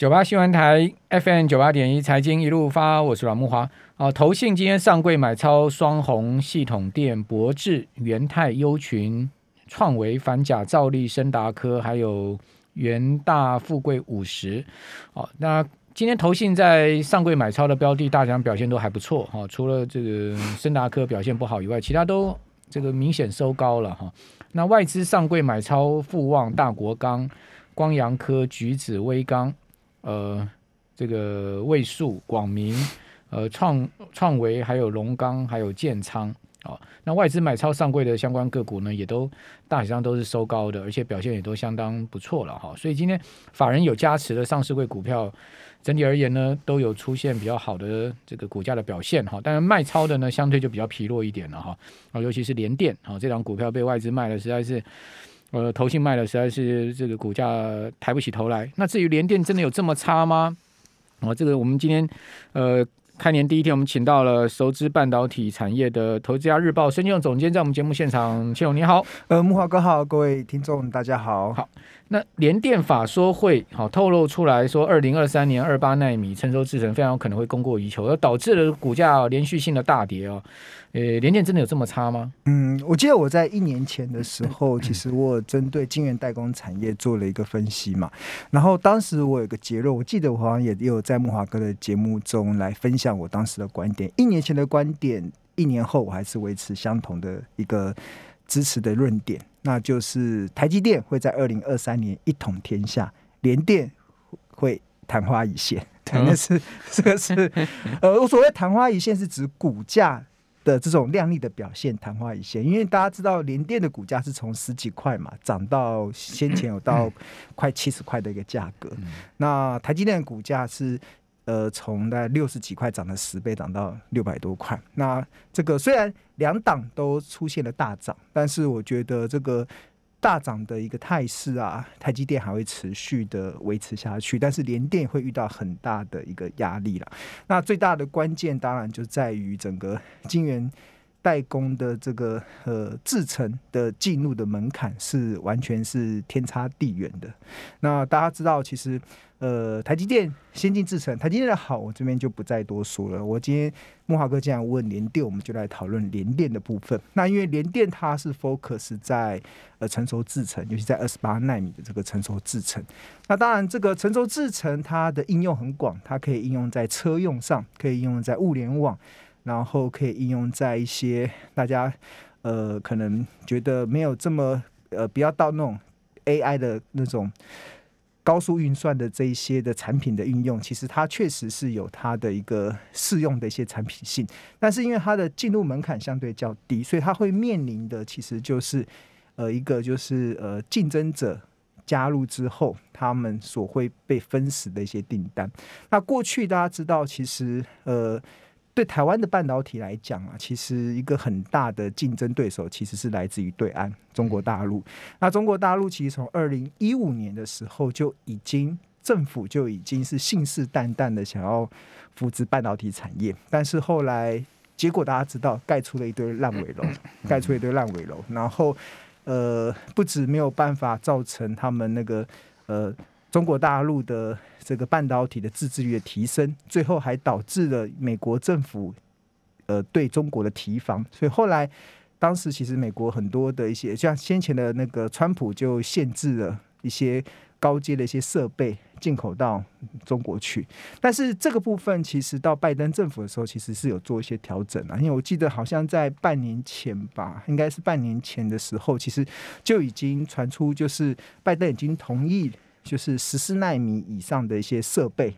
九八新闻台 FM 九八点一财经一路发，我是阮慕华。啊，投信今天上柜买超双鸿系统电、博智、元泰、优群、创维、反甲、兆利、升达科，还有元大富贵五十。好，那今天投信在上柜买超的标的，大家表现都还不错。哈，除了这个升达科表现不好以外，其他都这个明显收高了。哈，那外资上柜买超富旺、大国钢、光阳科、橘子、威刚。呃，这个位数、广明、呃创创维，还有龙钢，还有建仓啊，那外资买超上柜的相关个股呢，也都大体上都是收高的，而且表现也都相当不错了哈。所以今天法人有加持的上市柜股票，整体而言呢，都有出现比较好的这个股价的表现哈。但是卖超的呢，相对就比较疲弱一点了哈。啊，尤其是联电啊，这档股票被外资卖的实在是。呃，投信卖了实在是这个股价抬不起头来。那至于联电真的有这么差吗？哦，这个我们今天呃开年第一天，我们请到了熟知半导体产业的《投资家日报》孙庆龙总监，在我们节目现场。庆勇你好，呃，木华哥好，各位听众大家好。好，那联电法说会好透露出来说，二零二三年二八奈米成熟制程非常有可能会供过于求，而导致了股价连续性的大跌哦。呃，联电真的有这么差吗？嗯，我记得我在一年前的时候，其实我针对晶圆代工产业做了一个分析嘛。然后当时我有个结论，我记得我好像也有在慕驊哥的节目中来分享我当时的观点。一年前的观点，一年后我还是维持相同的一个支持的论点，那就是台积电会在二零二三年一统天下，联电会昙花一现。对，那是这个是 呃，我所谓昙花一现是指股价。的这种亮丽的表现，昙花一现，因为大家知道联电的股价是从十几块嘛涨到先前有到 快七十块的一个价格，那台积电的股价是呃从大概六十几块涨了十倍，涨到六百多块。那这个虽然两档都出现了大涨，但是我觉得这个。大涨的一个态势啊，台积电还会持续的维持下去，但是联电会遇到很大的一个压力了。那最大的关键当然就在于整个晶圆代工的这个呃制程的进入的门槛是完全是天差地远的。那大家知道，其实。呃，台积电先进制程，台积电的好，我这边就不再多说了。我今天木华哥这样问联电，我们就来讨论联电的部分。那因为联电它是 focus 在呃成熟制程，尤其在二十八纳米的这个成熟制程。那当然，这个成熟制程它的应用很广，它可以应用在车用上，可以应用在物联网，然后可以应用在一些大家呃可能觉得没有这么呃不要到那种 AI 的那种。高速运算的这一些的产品的应用，其实它确实是有它的一个适用的一些产品性，但是因为它的进入门槛相对较低，所以它会面临的其实就是呃一个就是呃竞争者加入之后，他们所会被分食的一些订单。那过去大家知道，其实呃。对台湾的半导体来讲啊，其实一个很大的竞争对手其实是来自于对岸中国大陆。那中国大陆其实从二零一五年的时候就已经政府就已经是信誓旦旦的想要扶植半导体产业，但是后来结果大家知道，盖出了一堆烂尾楼，盖出了一堆烂尾楼，然后呃，不止没有办法造成他们那个呃。中国大陆的这个半导体的自制率的提升，最后还导致了美国政府呃对中国的提防，所以后来当时其实美国很多的一些像先前的那个川普就限制了一些高阶的一些设备进口到中国去，但是这个部分其实到拜登政府的时候其实是有做一些调整啊，因为我记得好像在半年前吧，应该是半年前的时候，其实就已经传出就是拜登已经同意。就是十四纳米以上的一些设备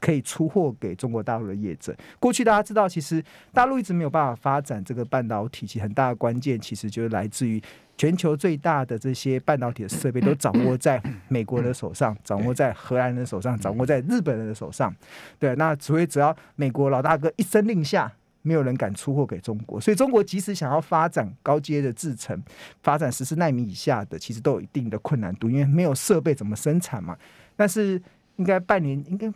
可以出货给中国大陆的业者。过去大家知道，其实大陆一直没有办法发展这个半导体，其很大的关键其实就是来自于全球最大的这些半导体的设备都掌握在美国的手上，掌握在荷兰人的手上，掌握在日本人的手上。对，那所以只要美国老大哥一声令下。没有人敢出货给中国，所以中国即使想要发展高阶的制程，发展十四纳米以下的，其实都有一定的困难度，因为没有设备怎么生产嘛。但是应该半年，应该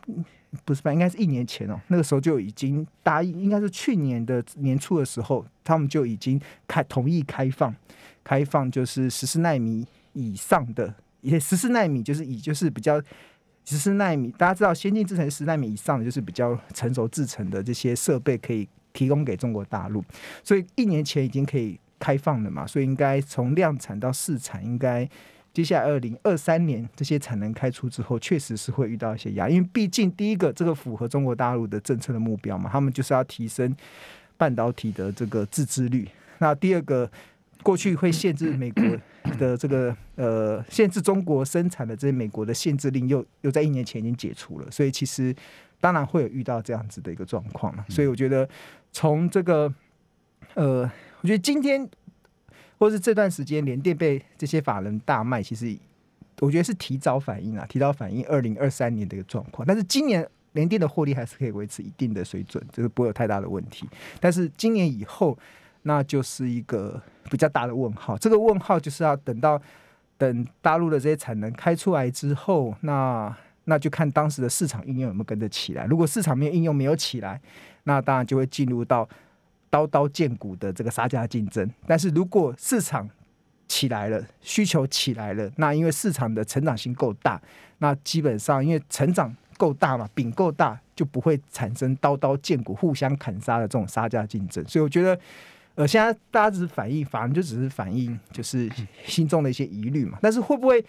不是半，应该是一年前哦，那个时候就已经答应，应该是去年的年初的时候，他们就已经开同意开放，开放就是十四纳米以上的，也十四纳米就是以就是比较。十四纳米，大家知道先进制程十纳米以上的就是比较成熟制程的这些设备可以提供给中国大陆，所以一年前已经可以开放了嘛，所以应该从量产到试产，应该接下来二零二三年这些产能开出之后，确实是会遇到一些压，因为毕竟第一个这个符合中国大陆的政策的目标嘛，他们就是要提升半导体的这个自制率，那第二个。过去会限制美国的这个呃，限制中国生产的这些美国的限制令又又在一年前已经解除了，所以其实当然会有遇到这样子的一个状况了。所以我觉得从这个呃，我觉得今天或是这段时间联电被这些法人大卖，其实我觉得是提早反应啊，提早反应二零二三年的一个状况。但是今年联电的获利还是可以维持一定的水准，就是不会有太大的问题。但是今年以后。那就是一个比较大的问号，这个问号就是要等到等大陆的这些产能开出来之后，那那就看当时的市场应用有没有跟着起来。如果市场没有应用没有起来，那当然就会进入到刀刀见骨的这个杀价竞争。但是如果市场起来了，需求起来了，那因为市场的成长性够大，那基本上因为成长够大嘛，饼够大，就不会产生刀刀见骨、互相砍杀的这种杀价竞争。所以我觉得。呃，现在大家只是反映，反正就只是反映，就是心中的一些疑虑嘛。但是会不会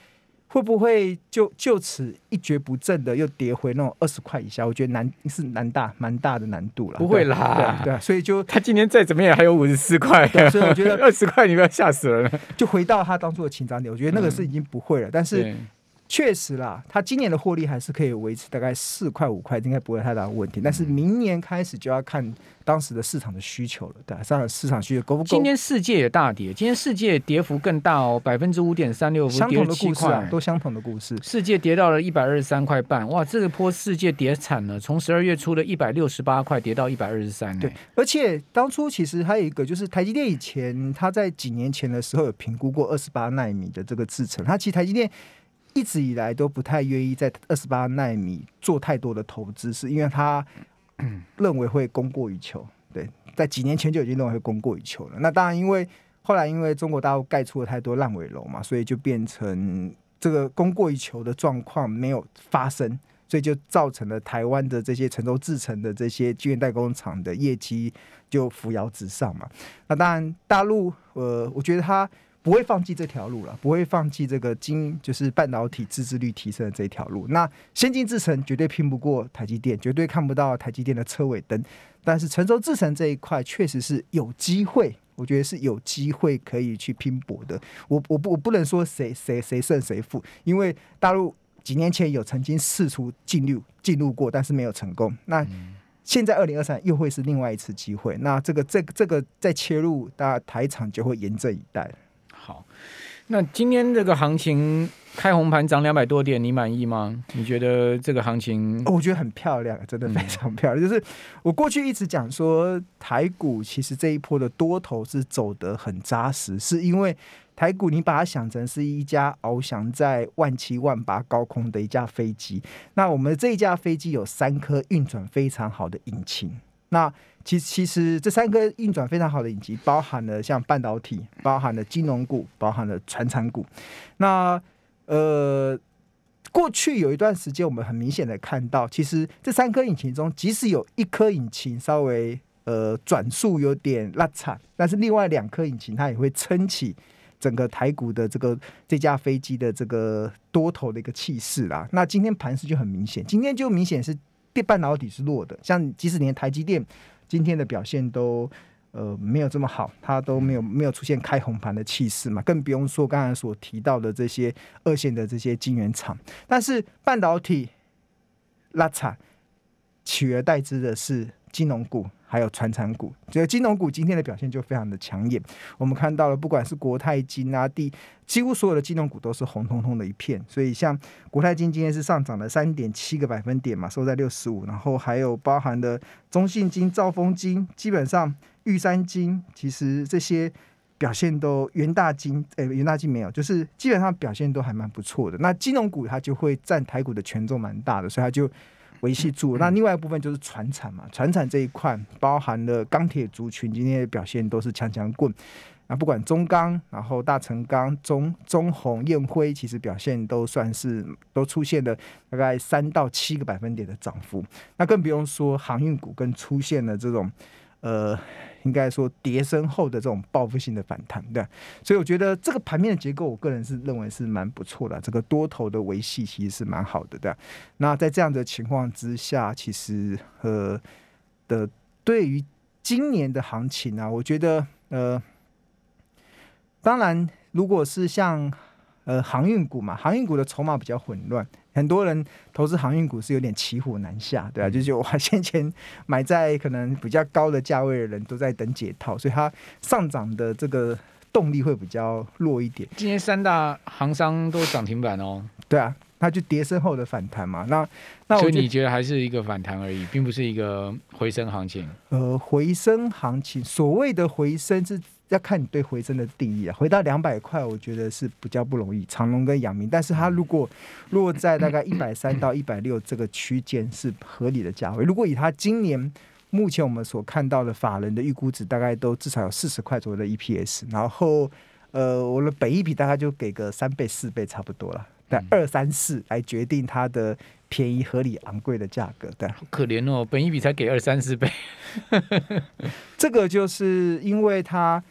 会不会就就此一蹶不振的又跌回那种二十块以下？我觉得难是难大蛮大的难度了。不会啦，对啊，对啊，所以就他今天再怎么样还有五十四块，所以我觉得 二十块你不要吓死了。就回到他当初的情涨点，我觉得那个是已经不会了。嗯、但是。确实啦，它今年的获利还是可以维持大概四块五块，应该不会太大的问题。但是明年开始就要看当时的市场的需求了，对，上市场需求够不够？今天世界也大跌，今天世界跌幅更大哦，百分之五点三六，相同的故事啊，都相同的故事。世界跌到了一百二十三块半，哇，这个波世界跌惨了，从十二月初的一百六十八块跌到一百二十三。对，而且当初其实还有一个，就是台积电以前它在几年前的时候有评估过二十八纳米的这个制程，它其实台积电。一直以来都不太愿意在二十八纳米做太多的投资，是因为他 认为会供过于求。对，在几年前就已经认为会供过于求了。那当然，因为后来因为中国大陆盖出了太多烂尾楼嘛，所以就变成这个供过于求的状况没有发生，所以就造成了台湾的这些成都制成的这些晶圆代工厂的业绩就扶摇直上嘛。那当然，大陆呃，我觉得他。不会放弃这条路了，不会放弃这个晶，就是半导体自制率提升的这条路。那先进制程绝对拼不过台积电，绝对看不到台积电的车尾灯。但是成熟制程这一块确实是有机会，我觉得是有机会可以去拼搏的。我我不我不能说谁谁谁胜谁负，因为大陆几年前有曾经试图进入进入过，但是没有成功。那现在二零二三又会是另外一次机会。那这个这个、这个再切入，大家台场就会严阵以待。好，那今天这个行情开红盘涨两百多点，你满意吗？你觉得这个行情？我觉得很漂亮，真的非常漂亮。嗯、就是我过去一直讲说，台股其实这一波的多头是走得很扎实，是因为台股你把它想成是一架翱翔在万七万八高空的一架飞机，那我们这一架飞机有三颗运转非常好的引擎，那。其，其实这三个运转非常好的引擎，包含了像半导体，包含了金融股，包含了传产股。那呃，过去有一段时间，我们很明显的看到，其实这三颗引擎中，即使有一颗引擎稍微呃转速有点拉惨，但是另外两颗引擎它也会撑起整个台股的这个这架飞机的这个多头的一个气势啦。那今天盘势就很明显，今天就明显是电半导体是弱的，像即使连台积电。今天的表现都呃没有这么好，它都没有没有出现开红盘的气势嘛，更不用说刚才所提到的这些二线的这些晶圆厂。但是半导体拉惨，取而代之的是金融股。还有传产股，所以金融股今天的表现就非常的抢眼。我们看到了，不管是国泰金啊，第几乎所有的金融股都是红彤彤的一片。所以像国泰金今天是上涨了三点七个百分点嘛，收在六十五。然后还有包含的中信金、兆丰金，基本上玉山金，其实这些表现都元大金，诶，元大金没有，就是基本上表现都还蛮不错的。那金融股它就会占台股的权重蛮大的，所以它就。维系住。那另外一部分就是船产嘛，船产这一块包含了钢铁族群，今天的表现都是强强棍。那不管中钢，然后大成钢、中中红、燕辉，其实表现都算是都出现了大概三到七个百分点的涨幅。那更不用说航运股，更出现了这种呃，应该说跌升后的这种报复性的反弹，对。所以我觉得这个盘面的结构，我个人是认为是蛮不错的。这个多头的维系其实是蛮好的，对。那在这样的情况之下，其实呃的对于今年的行情啊，我觉得呃。当然，如果是像呃航运股嘛，航运股的筹码比较混乱，很多人投资航运股是有点骑虎难下，对啊，就是我先前买在可能比较高的价位的人都在等解套，所以它上涨的这个动力会比较弱一点。今天三大航商都涨停板哦，对啊，它就跌升后的反弹嘛。那那所以你觉得还是一个反弹而已，并不是一个回升行情。呃，回升行情，所谓的回升是。要看你对回升的定义啊，回到两百块，我觉得是比较不容易。长隆跟阳明，但是它如果落在大概一百三到一百六这个区间是合理的价位。如果以它今年目前我们所看到的法人的预估值，大概都至少有四十块左右的 EPS，然后呃，我的本益比大概就给个三倍四倍差不多了，但二三四来决定它的便宜、合理、昂贵的价格。对，好可怜哦，本一比才给二三四倍，这个就是因为它。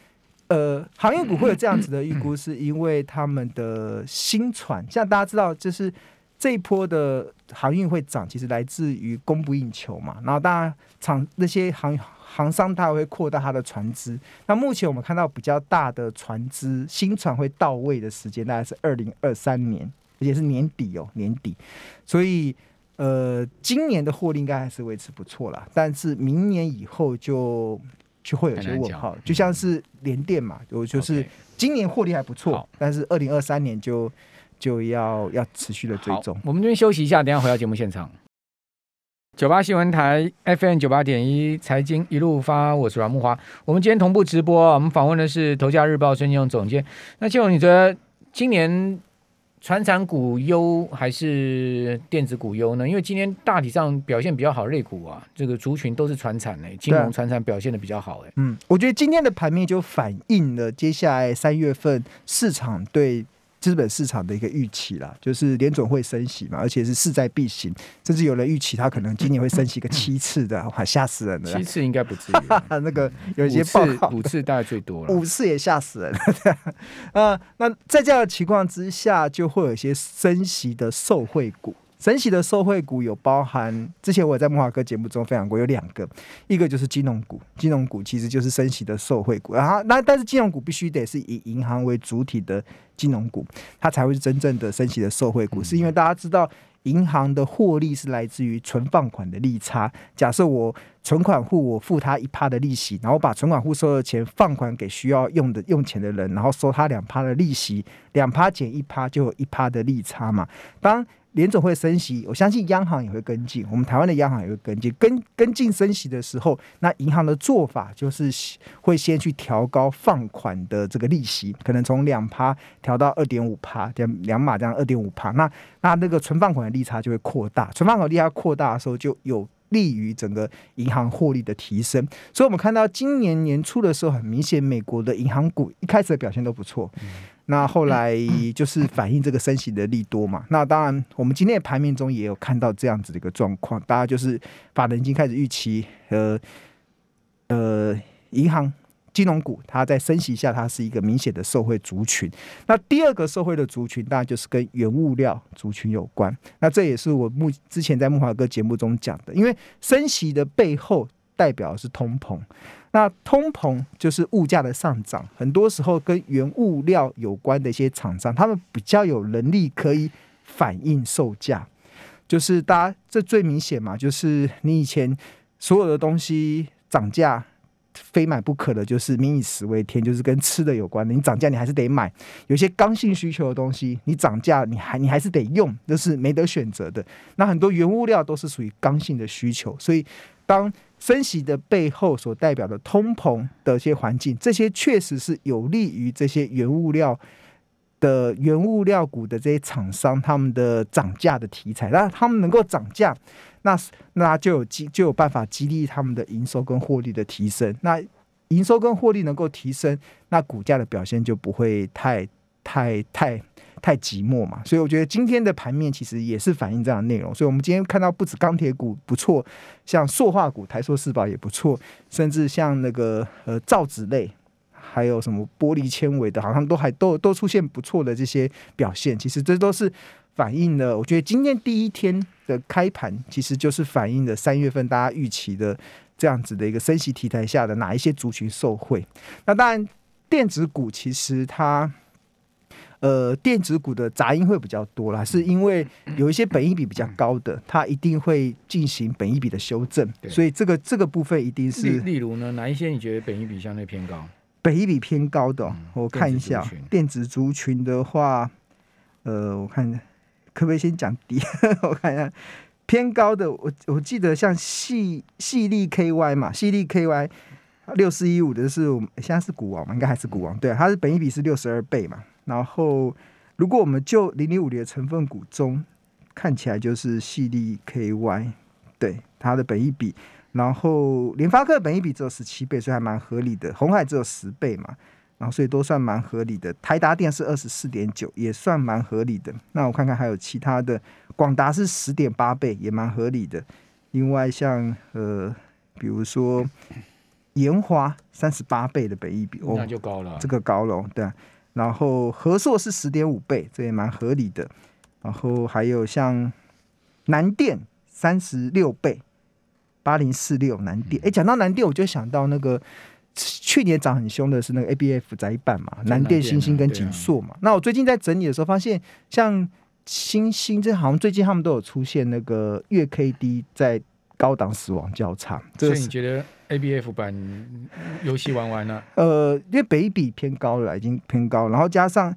呃，航运股会有这样子的预估，是因为他们的新船，像大家知道，就是这一波的航运会涨，其实来自于供不应求嘛。然后当然，厂那些航航商它会扩大它的船只。那目前我们看到比较大的船只新船会到位的时间，大概是二零二三年，而且是年底哦，年底。所以呃，今年的获利应该还是维持不错啦，但是明年以后就。就会有些问号，就像是联电嘛，我就是今年获利还不错，但是二零二三年就就要要持续的追踪。我们这边休息一下，等下回到节目现场。九八新闻台 FM 九八点一财经一路发，我是阮木华。我们今天同步直播，我们访问的是《头家日报》孙庆龙总监。那庆龙，你觉得今年？传产股优还是电子股优呢？因为今天大体上表现比较好，类股啊，这个族群都是传产诶，金融传产表现的比较好诶。嗯，我觉得今天的盘面就反映了接下来三月份市场对。资本市场的一个预期啦，就是联准会升息嘛，而且是势在必行，甚至有人预期他可能今年会升息个七次的，哇，吓死人了！七次应该不至于，那个有一些报告五次，大概最多了，五次也吓死人了。呃，那在这样的情况之下，就会有一些升息的受惠股。升息的受惠股有包含，之前我在木华哥节目中分享过，有两个，一个就是金融股，金融股其实就是升息的受惠股，然后那但是金融股必须得是以银行为主体的金融股，它才会是真正的升息的受惠股，是因为大家知道。银行的获利是来自于存放款的利差。假设我存款户我付他一趴的利息，然后把存款户收的钱放款给需要用的用钱的人，然后收他两趴的利息，两趴减一趴就有一趴的利差嘛。当联总会升息，我相信央行也会跟进，我们台湾的央行也会跟进。跟跟进升息的时候，那银行的做法就是会先去调高放款的这个利息，可能从两趴调到二点五趴，两两码这样二点五趴。那那那个存放款的利差就会扩大，存放款利差扩大的时候，就有利于整个银行获利的提升。所以，我们看到今年年初的时候，很明显，美国的银行股一开始的表现都不错。嗯那后来就是反映这个升息的利多嘛。那当然，我们今天的盘面中也有看到这样子的一个状况，大家就是法人已经开始预期，呃呃，银行金融股它在升息下，它是一个明显的受惠族群。那第二个受惠的族群，当然就是跟原物料族群有关。那这也是我目之前在木华哥节目中讲的，因为升息的背后代表的是通膨。那通膨就是物价的上涨，很多时候跟原物料有关的一些厂商，他们比较有能力可以反映售价。就是大家这最明显嘛，就是你以前所有的东西涨价非买不可的，就是民以食为天，就是跟吃的有关的。你涨价你还是得买，有些刚性需求的东西，你涨价你还你还是得用，这是没得选择的。那很多原物料都是属于刚性的需求，所以当升息的背后所代表的通膨的一些环境，这些确实是有利于这些原物料的原物料股的这些厂商他们的涨价的题材。那他们能够涨价，那那就有激就有办法激励他们的营收跟获利的提升。那营收跟获利能够提升，那股价的表现就不会太太太太寂寞嘛。所以我觉得今天的盘面其实也是反映这样的内容。所以我们今天看到不止钢铁股不错，像塑化股台塑四宝也不错，甚至像那个呃造纸类，还有什么玻璃纤维的，好像都还都都出现不错的这些表现。其实这都是反映了，我觉得今天第一天的开盘其实就是反映了三月份大家预期的。这样子的一个升息题材下的哪一些族群受惠？那当然，电子股其实它，呃，电子股的杂音会比较多啦，是因为有一些本益比比较高的，它一定会进行本益比的修正，所以这个这个部分一定是。例如呢，哪一些你觉得本益比相对偏高？本益比偏高的，我看一下电子族群的话，呃，我看可不可以先讲低？我看一下。偏高的，我我记得像细细粒 KY 嘛，细粒 KY 六四一五的是我们现在是股王嘛，应该还是股王，对，它是本益比是六十二倍嘛。然后如果我们就零零五零的成分股中，看起来就是细粒 KY，对，它的本益比，然后联发科本益比只有十七倍，所以还蛮合理的。红海只有十倍嘛。然后所以都算蛮合理的，台达电是二十四点九，也算蛮合理的。那我看看还有其他的，广达是十点八倍，也蛮合理的。另外像呃，比如说研华三十八倍的本益比，那就高了，哦，这个高了，对。然后和硕是十点五倍，这也蛮合理的。然后还有像南电三十六倍，八零四六南电。哎，讲到南电，我就想到那个。去年涨很凶的是那个 A B F 载板嘛，南电、星星跟锦硕嘛。那我最近在整理的时候发现，像星星这好像最近他们都有出现那个月 K D 在高档死亡交叉。所以你觉得 A B F 版游戏玩完了？呃，因为北比偏高了，已经偏高，然后加上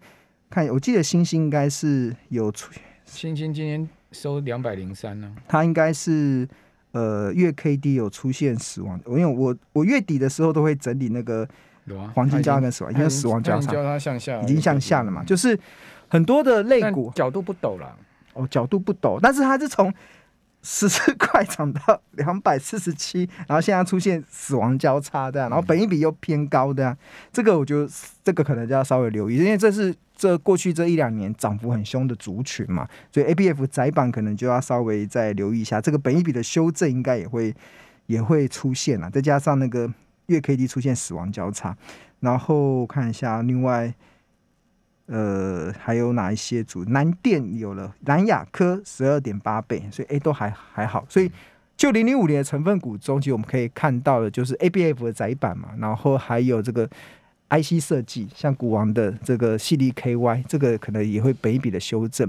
看，我记得星星应该是有出，星星今天收两百零三呢，它应该是。呃，月 K D 有出现死亡，因为我我月底的时候都会整理那个黄金交叉跟死亡，因为死亡交叉它向下，已经向下了嘛，就是很多的肋骨角度不陡了，哦，角度不陡，但是它是从。十四块涨到两百四十七，然后现在出现死亡交叉的，然后本益比又偏高的，这个我就这个可能就要稍微留意，因为这是这过去这一两年涨幅很凶的族群嘛，所以 A B F 窄板可能就要稍微再留意一下，这个本益比的修正应该也会也会出现了，再加上那个月 K D 出现死亡交叉，然后看一下另外。呃，还有哪一些组？南电有了南亚科十二点八倍，所以 A 都还还好。所以就零零五年的成分股中，其实我们可以看到的就是 ABF 的窄板嘛，然后还有这个 IC 设计，像股王的这个系力 KY，这个可能也会本一笔的修正。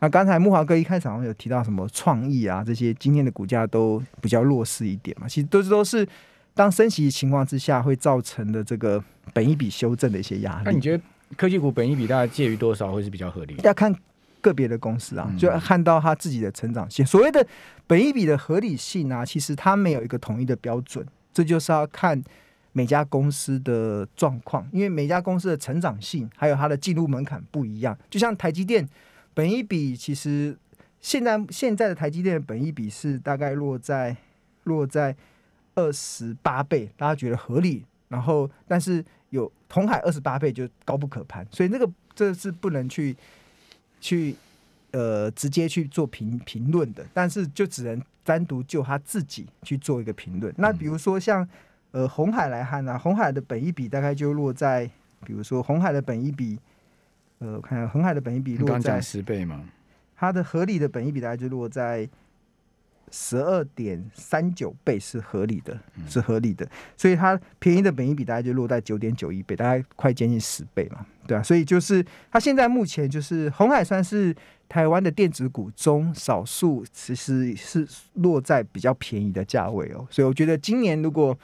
那刚才木华哥一开场有提到什么创意啊，这些今天的股价都比较弱势一点嘛，其实都是都是当升息情况之下会造成的这个本一笔修正的一些压力。那你觉得？科技股本益比大概介于多少会是比较合理？要看个别的公司啊，就要看到它自己的成长性。所谓的本益比的合理性啊，其实它没有一个统一的标准，这就是要看每家公司的状况，因为每家公司的成长性还有它的进入门槛不一样。就像台积电本一比，其实现在现在的台积电的本一比是大概落在落在二十八倍，大家觉得合理？然后，但是有红海二十八倍就高不可攀，所以那个这是不能去去呃直接去做评评论的，但是就只能单独就他自己去做一个评论。那比如说像呃红海来看呢，红海的本一比大概就落在，比如说红海的本一比，呃，我看红海的本一比落在十倍嘛，它的合理的本一比大概就落在。十二点三九倍是合理的，是合理的，所以它便宜的本益比大概就落在九点九一倍，大概快接近十倍嘛，对啊，所以就是它现在目前就是红海算是台湾的电子股中少数，其实是落在比较便宜的价位哦，所以我觉得今年如果。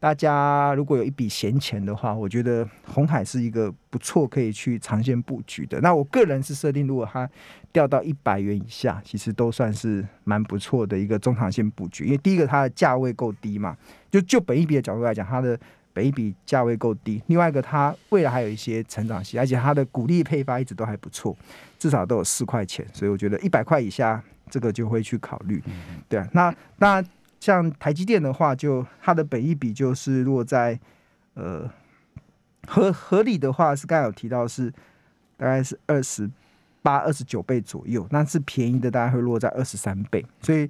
大家如果有一笔闲钱的话，我觉得红海是一个不错可以去长线布局的。那我个人是设定，如果它掉到一百元以下，其实都算是蛮不错的一个中长线布局。因为第一个它的价位够低嘛，就就本一比的角度来讲，它的本一比价位够低。另外一个，它未来还有一些成长性，而且它的股利配发一直都还不错，至少都有四块钱。所以我觉得一百块以下这个就会去考虑。对啊，那那像台积电的话，就它的本益比就是落在呃合合理的话是刚才有提到是大概是二十八、二十九倍左右，那是便宜的大概会落在二十三倍，所以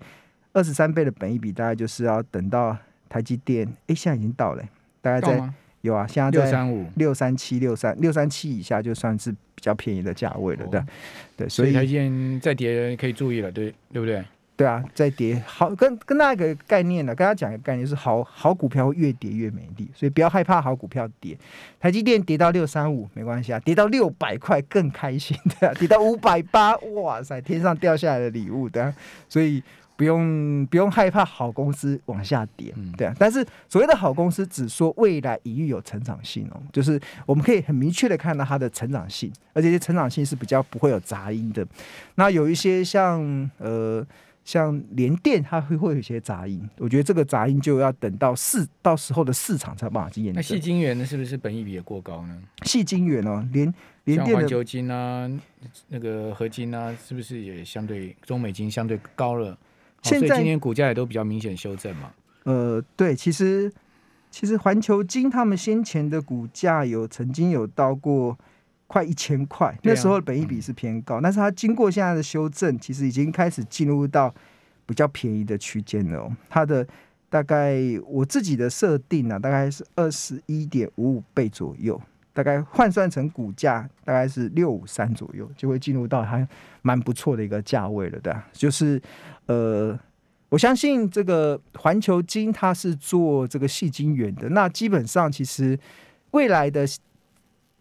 二十三倍的本益比大概就是要等到台积电，哎，现在已经到了，大概在。有啊，现在在六三五、六三七、六三六三七以下就算是比较便宜的价位了，对、哦、对，所以台积电再跌可以注意了，对对不对？对啊，在跌好，跟跟那个概念呢，跟大家讲一个概念是好好股票越跌越美丽，所以不要害怕好股票跌。台积电跌到六三五没关系啊，跌到六百块更开心的、啊，跌到五百八，哇塞，天上掉下来的礼物的、啊，所以。不用不用害怕好公司往下跌，对啊。但是所谓的好公司，只说未来一遇有成长性哦，就是我们可以很明确的看到它的成长性，而且这成长性是比较不会有杂音的。那有一些像呃像连电，它会会有一些杂音，我觉得这个杂音就要等到市到时候的市场才有办法去验证。那细晶圆呢，是不是本益比也过高呢？细晶圆哦，连连电的环球晶啊，那个合金啊，是不是也相对中美金相对高了？现在、哦、今年股价也都比较明显修正嘛。呃，对，其实其实环球金他们先前的股价有曾经有到过快一千块，啊、那时候的本益比是偏高，嗯、但是它经过现在的修正，其实已经开始进入到比较便宜的区间了、哦。它的大概我自己的设定呢、啊，大概是二十一点五五倍左右，大概换算成股价大概是六五三左右，就会进入到还蛮不错的一个价位了的，就是。呃，我相信这个环球金它是做这个细晶圆的，那基本上其实未来的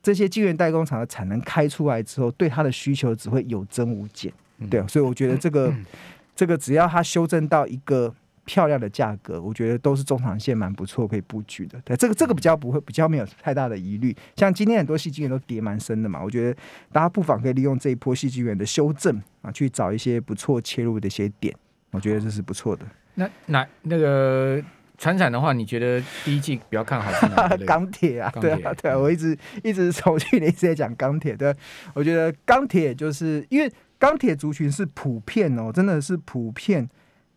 这些晶圆代工厂的产能开出来之后，对它的需求只会有增无减，对，所以我觉得这个 这个只要它修正到一个漂亮的价格，我觉得都是中长线蛮不错可以布局的。对，这个这个比较不会比较没有太大的疑虑。像今天很多细晶圆都跌蛮深的嘛，我觉得大家不妨可以利用这一波细晶圆的修正啊，去找一些不错切入的一些点。我觉得这是不错的。那那那个传产的话，你觉得第一季比较看好是哪个？钢铁啊，对啊，对啊，我一直一直从去年一直在讲钢铁。对，我觉得钢铁就是因为钢铁族群是普遍哦，真的是普遍。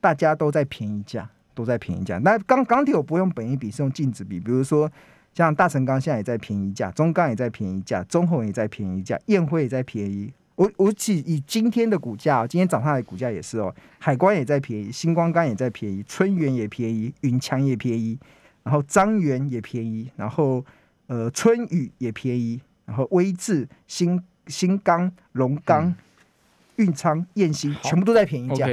大家都在便宜价，都在便宜价。那钢钢铁我不用本益比，是用净值比。比如说像大成钢现在也在便宜价，中钢也在便宜价，中红也在便宜价，燕辉也在便宜。我我只以今天的股价，今天早上的股价也是哦，海关也在便宜，星光钢也在便宜，春元也便宜，云强也便宜，然后张源也便宜，然后呃春雨也便宜，然后威智、新新钢、龙钢、运昌、燕兴全部都在便宜价。